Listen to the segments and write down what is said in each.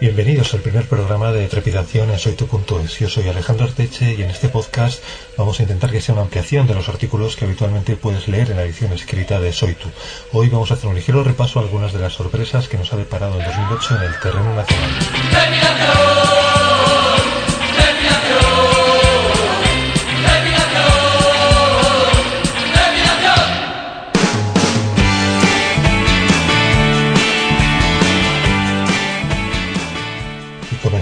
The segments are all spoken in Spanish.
Bienvenidos al primer programa de Trepidación en SoyTu.es. Yo soy Alejandro Arteche y en este podcast vamos a intentar que sea una ampliación de los artículos que habitualmente puedes leer en la edición escrita de Soytu. Hoy vamos a hacer un ligero repaso a algunas de las sorpresas que nos ha deparado en 2008 en el terreno nacional.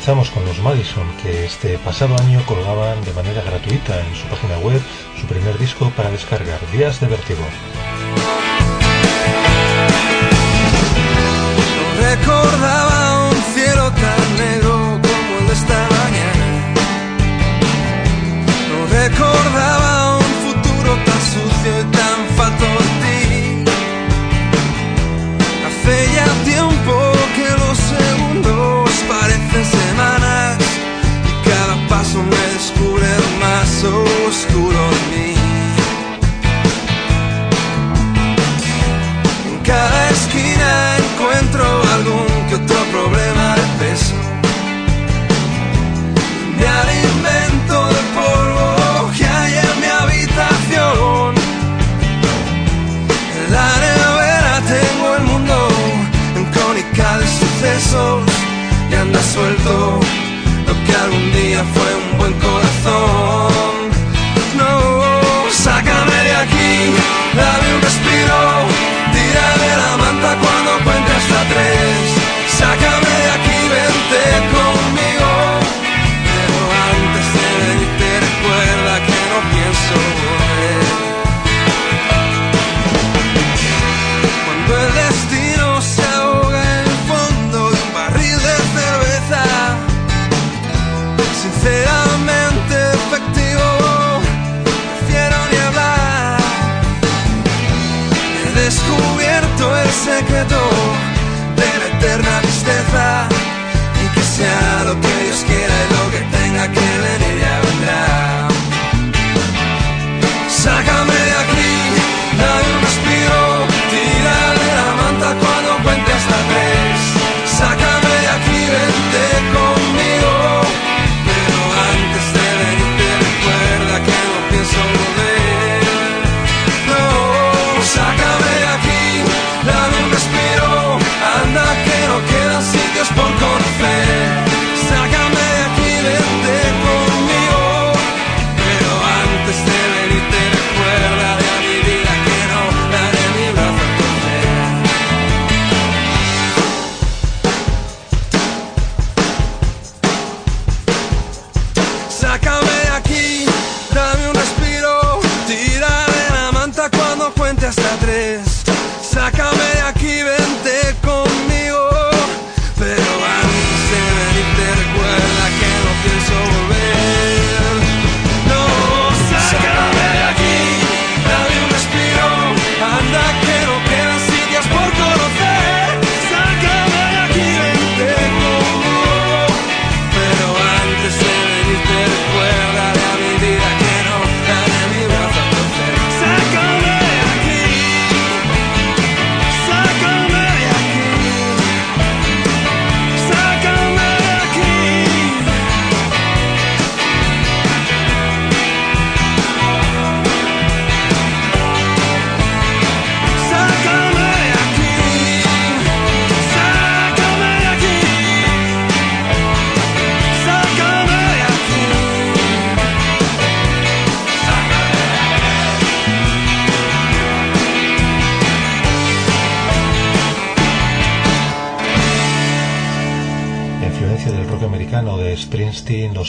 Comenzamos con los Madison, que este pasado año colgaban de manera gratuita en su página web su primer disco para descargar, Días de Vértigo. Recordaba un cielo tan negro como el de esta mañana. No recordaba schooling my soul.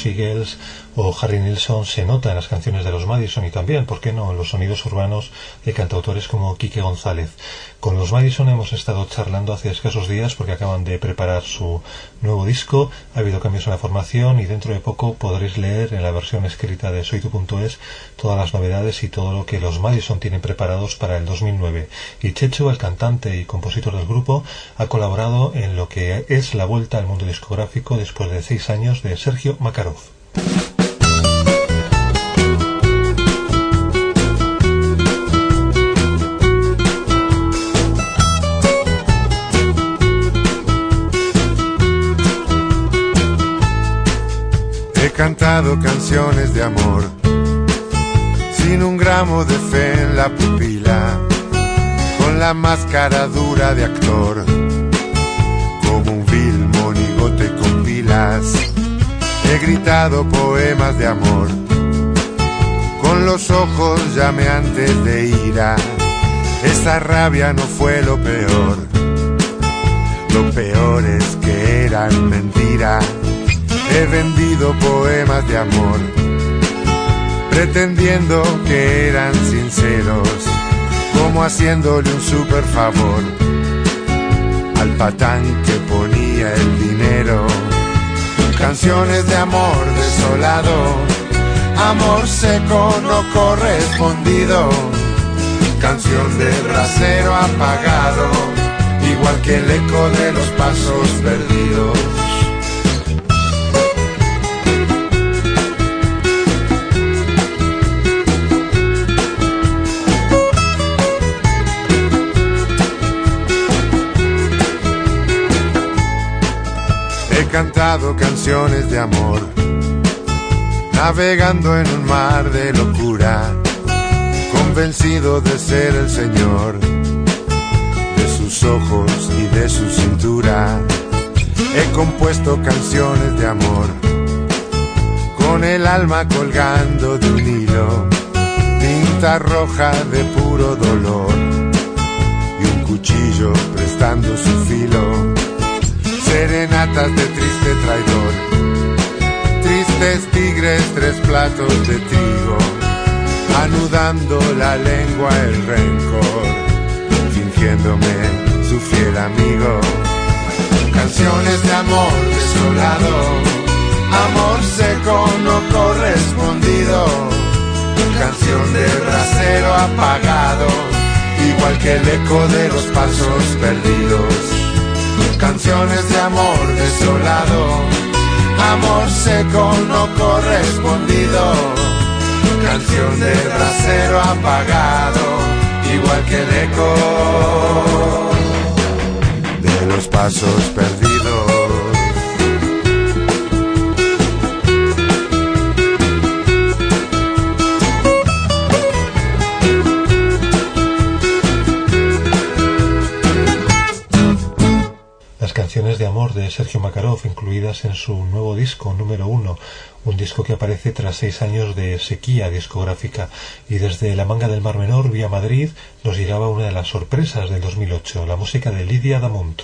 Los o Harry Nilsson se nota en las canciones de los Madison y también, ¿por qué no?, en los sonidos urbanos de cantautores como Quique González. Con los Madison hemos estado charlando hace escasos días porque acaban de preparar su nuevo disco, ha habido cambios en la formación y dentro de poco podréis leer en la versión escrita de soytu.es todas las novedades y todo lo que los Madison tienen preparados para el 2009. Y Checho, el cantante y compositor del grupo, ha colaborado en lo que es la vuelta al mundo discográfico después de seis años de Sergio He cantado canciones de amor, sin un gramo de fe en la pupila, con la máscara dura de actor, como un vil monigote con pilas. He gritado poemas de amor, con los ojos llameantes de ira. Esa rabia no fue lo peor, lo peor es que eran mentiras he vendido poemas de amor, pretendiendo que eran sinceros, como haciéndole un super favor al patán que ponía. Canciones de amor desolado, amor seco no correspondido, canción de rasero apagado, igual que el eco de los pasos perdidos. Cantado canciones de amor, navegando en un mar de locura, convencido de ser el Señor, de sus ojos y de su cintura. He compuesto canciones de amor, con el alma colgando de un hilo, tinta roja de puro dolor y un cuchillo prestando su filo serenatas de triste traidor, tristes tigres, tres platos de trigo, anudando la lengua el rencor, fingiéndome su fiel amigo. Canciones de amor desolado, amor seco no correspondido, canción de rasero apagado, igual que el eco de los pasos perdidos canciones de amor desolado, amor seco no correspondido, canción de brasero apagado, igual que el eco. De los pasos perdidos. Sergio Makarov incluidas en su nuevo disco número uno, un disco que aparece tras seis años de sequía discográfica y desde la manga del Mar Menor vía Madrid nos llegaba una de las sorpresas del 2008, la música de Lidia Damont.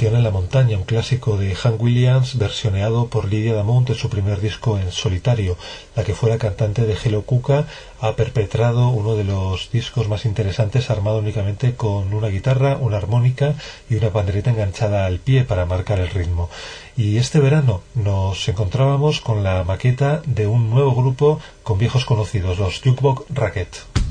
En la montaña, un clásico de Hank Williams versioneado por Lydia Damont en su primer disco en solitario. La que fuera cantante de Hello Cuca ha perpetrado uno de los discos más interesantes armado únicamente con una guitarra, una armónica y una pandereta enganchada al pie para marcar el ritmo. Y este verano nos encontrábamos con la maqueta de un nuevo grupo con viejos conocidos, los Jukebox Racket.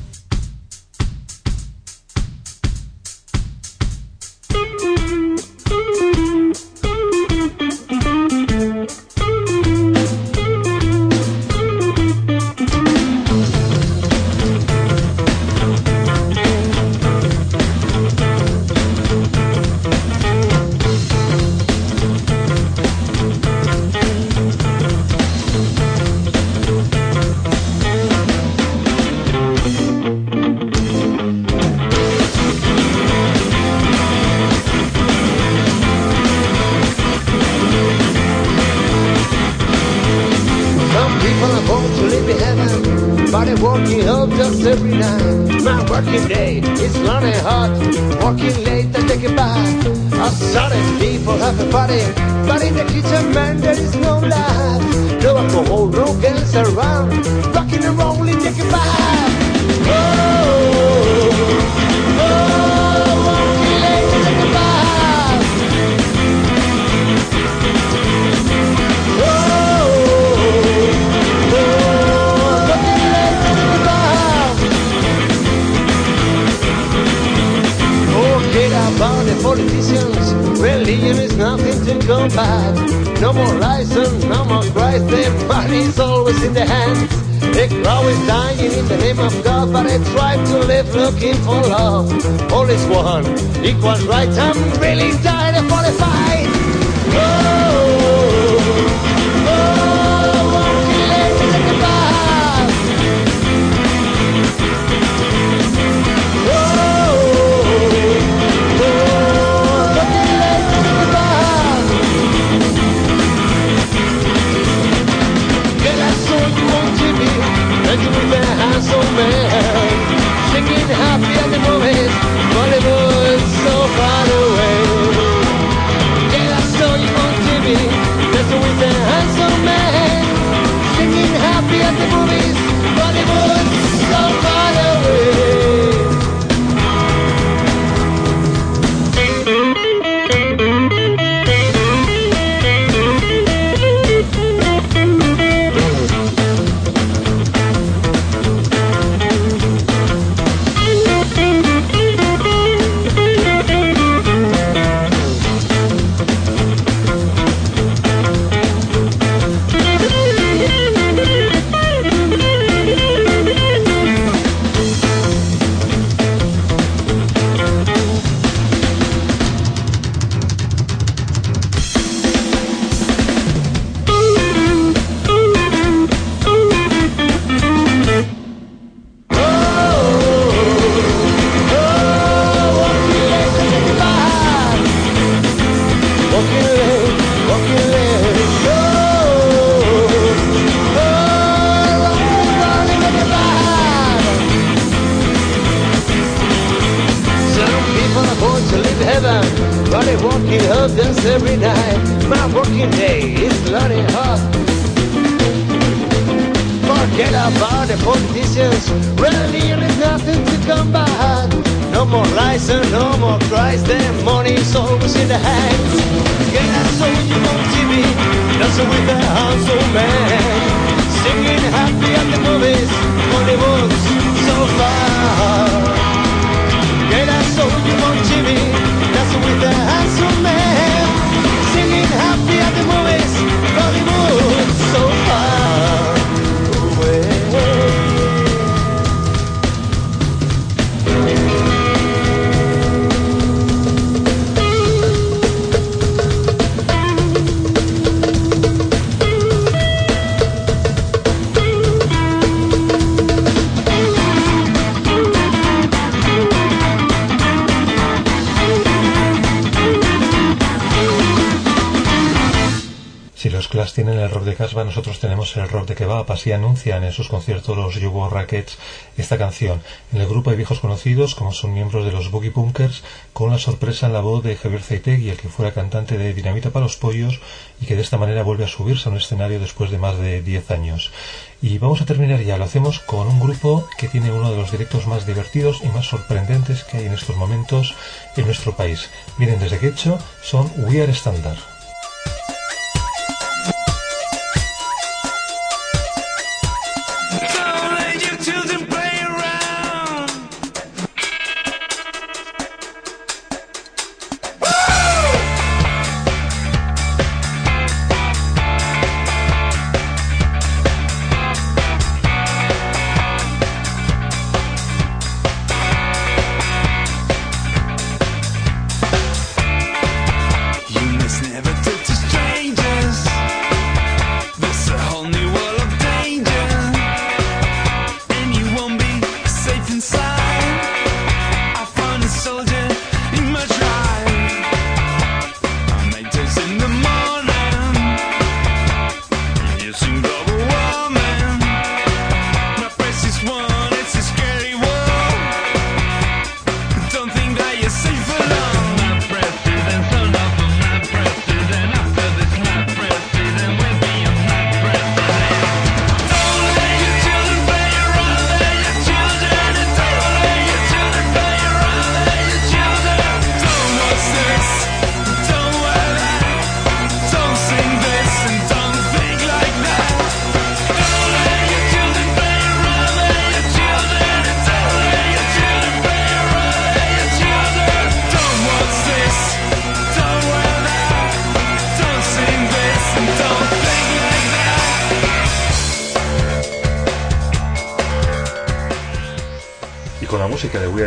Everybody. for love. All is one, equal rights and really done. Forget about the politicians. Really, there's nothing to come back. No more lies and no more cries. The money's always in the hands. Get a soldier on TV, dancing with the hands of man. Singing happy at the movies, Hollywood's so far. Get a soldier on TV. Tienen el rock de Casbah, nosotros tenemos el rock de Kebab. Así anuncian en sus conciertos los Yugo Rackets esta canción. En el grupo hay viejos conocidos, como son miembros de los Boogie Bunkers, con la sorpresa en la voz de Javier Zeitegui, el que fuera cantante de Dinamita para los Pollos y que de esta manera vuelve a subirse a un escenario después de más de 10 años. Y vamos a terminar ya, lo hacemos con un grupo que tiene uno de los directos más divertidos y más sorprendentes que hay en estos momentos en nuestro país. Vienen desde Quecho, son We Are Standard.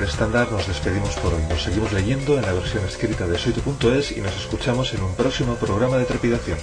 Estándar nos despedimos por hoy. Nos seguimos leyendo en la versión escrita de soito.es y nos escuchamos en un próximo programa de trepidación.